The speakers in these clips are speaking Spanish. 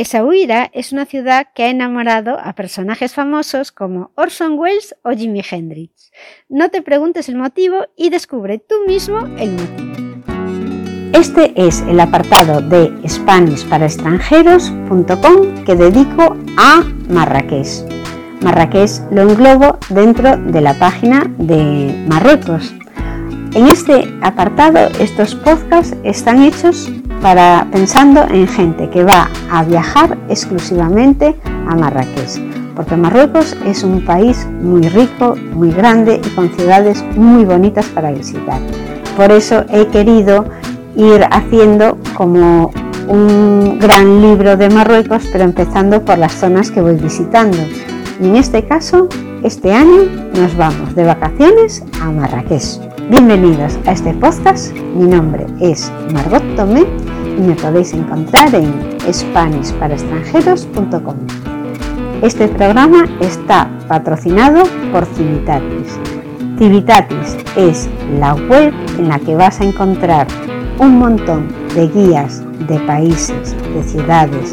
Essaouira es una ciudad que ha enamorado a personajes famosos como Orson Welles o Jimi Hendrix. No te preguntes el motivo y descubre tú mismo el motivo. Este es el apartado de SpanishParaExtranjeros.com que dedico a Marrakech. Marrakech lo englobo dentro de la página de Marruecos. En este apartado, estos podcasts están hechos para pensando en gente que va a viajar exclusivamente a Marrakech, porque Marruecos es un país muy rico, muy grande y con ciudades muy bonitas para visitar. Por eso he querido ir haciendo como un gran libro de Marruecos, pero empezando por las zonas que voy visitando. Y en este caso, este año nos vamos de vacaciones a Marrakech. Bienvenidos a este podcast. Mi nombre es Margot Tomé y me podéis encontrar en SpanishParaExtranjeros.com. Este programa está patrocinado por Civitatis. Civitatis es la web en la que vas a encontrar un montón de guías de países, de ciudades,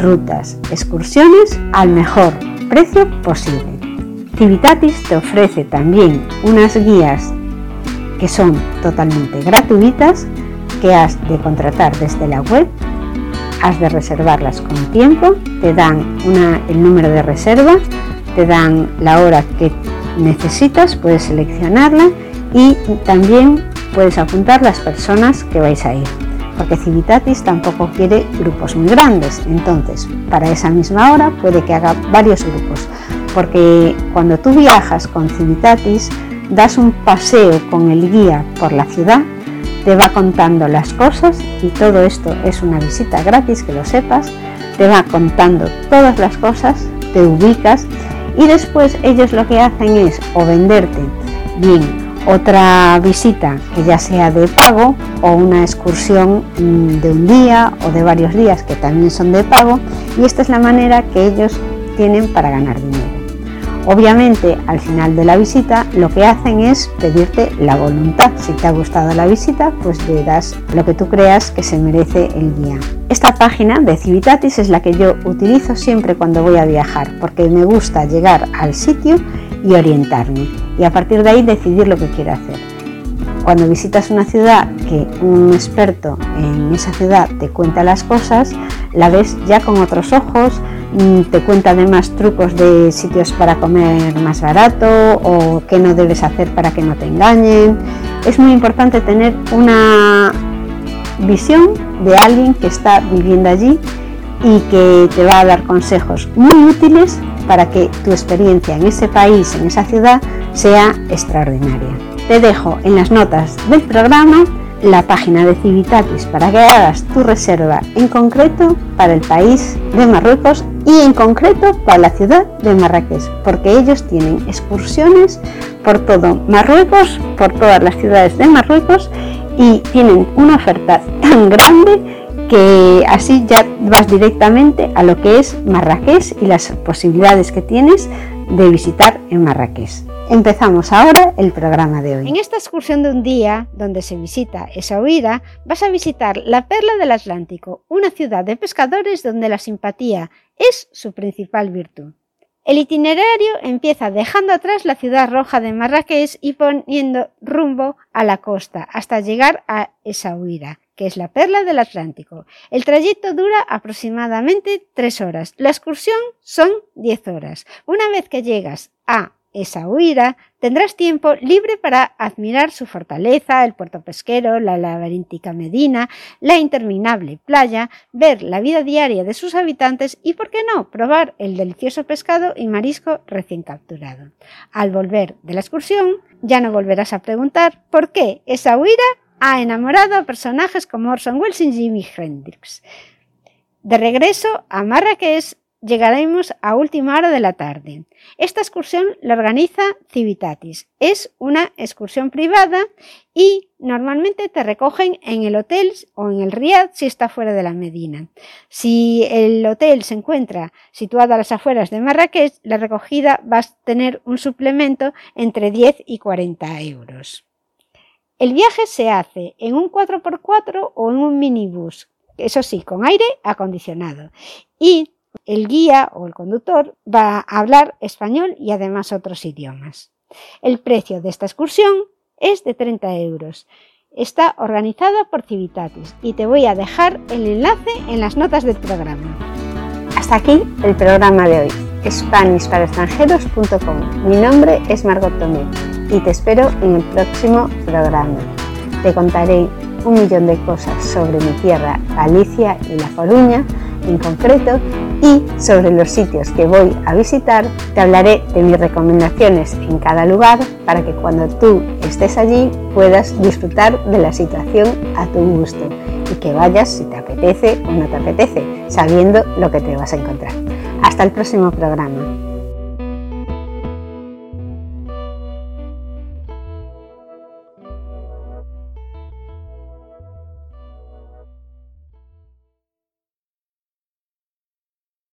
rutas, excursiones al mejor precio posible. Civitatis te ofrece también unas guías que son totalmente gratuitas que has de contratar desde la web, has de reservarlas con tiempo, te dan el número de reserva, te dan la hora que necesitas, puedes seleccionarla y también puedes apuntar las personas que vais a ir. Porque Civitatis tampoco quiere grupos muy grandes, entonces para esa misma hora puede que haga varios grupos. Porque cuando tú viajas con Civitatis, das un paseo con el guía por la ciudad te va contando las cosas y todo esto es una visita gratis, que lo sepas, te va contando todas las cosas, te ubicas y después ellos lo que hacen es o venderte bien otra visita que ya sea de pago o una excursión mm, de un día o de varios días que también son de pago y esta es la manera que ellos tienen para ganar dinero. Obviamente, al final de la visita, lo que hacen es pedirte la voluntad. Si te ha gustado la visita, pues le das lo que tú creas que se merece el guía. Esta página de Civitatis es la que yo utilizo siempre cuando voy a viajar, porque me gusta llegar al sitio y orientarme, y a partir de ahí decidir lo que quiero hacer. Cuando visitas una ciudad que un experto en esa ciudad te cuenta las cosas, la ves ya con otros ojos, te cuenta además trucos de sitios para comer más barato o qué no debes hacer para que no te engañen. Es muy importante tener una visión de alguien que está viviendo allí y que te va a dar consejos muy útiles para que tu experiencia en ese país, en esa ciudad, sea extraordinaria. Te dejo en las notas del programa la página de Civitatis para que hagas tu reserva en concreto para el país de Marruecos y en concreto para la ciudad de Marrakech, porque ellos tienen excursiones por todo Marruecos, por todas las ciudades de Marruecos y tienen una oferta tan grande que así ya vas directamente a lo que es Marrakech y las posibilidades que tienes de visitar en Marrakech. Empezamos ahora el programa de hoy. En esta excursión de un día, donde se visita esa huida, vas a visitar la Perla del Atlántico, una ciudad de pescadores donde la simpatía es su principal virtud. El itinerario empieza dejando atrás la ciudad roja de Marrakech y poniendo rumbo a la costa hasta llegar a Essaouira, que es la perla del Atlántico. El trayecto dura aproximadamente tres horas. La excursión son diez horas. Una vez que llegas a esa huida, tendrás tiempo libre para admirar su fortaleza, el puerto pesquero, la laberíntica Medina, la interminable playa, ver la vida diaria de sus habitantes y, por qué no, probar el delicioso pescado y marisco recién capturado. Al volver de la excursión, ya no volverás a preguntar por qué esa huida ha enamorado a personajes como Orson Welles y Jimi Hendrix. De regreso a Marrakech, llegaremos a última hora de la tarde. Esta excursión la organiza Civitatis. Es una excursión privada y normalmente te recogen en el hotel o en el Riad si está fuera de la Medina. Si el hotel se encuentra situado a las afueras de Marrakech, la recogida va a tener un suplemento entre 10 y 40 euros. El viaje se hace en un 4x4 o en un minibús eso sí, con aire acondicionado. Y el guía o el conductor va a hablar español y además otros idiomas. El precio de esta excursión es de 30 euros. Está organizada por Civitatis y te voy a dejar el enlace en las notas del programa. Hasta aquí el programa de hoy, SpanishParaExtranjeros.com. Mi nombre es Margot Tomé y te espero en el próximo programa. Te contaré un millón de cosas sobre mi tierra, Galicia y La Coruña en concreto y sobre los sitios que voy a visitar te hablaré de mis recomendaciones en cada lugar para que cuando tú estés allí puedas disfrutar de la situación a tu gusto y que vayas si te apetece o no te apetece, sabiendo lo que te vas a encontrar. Hasta el próximo programa.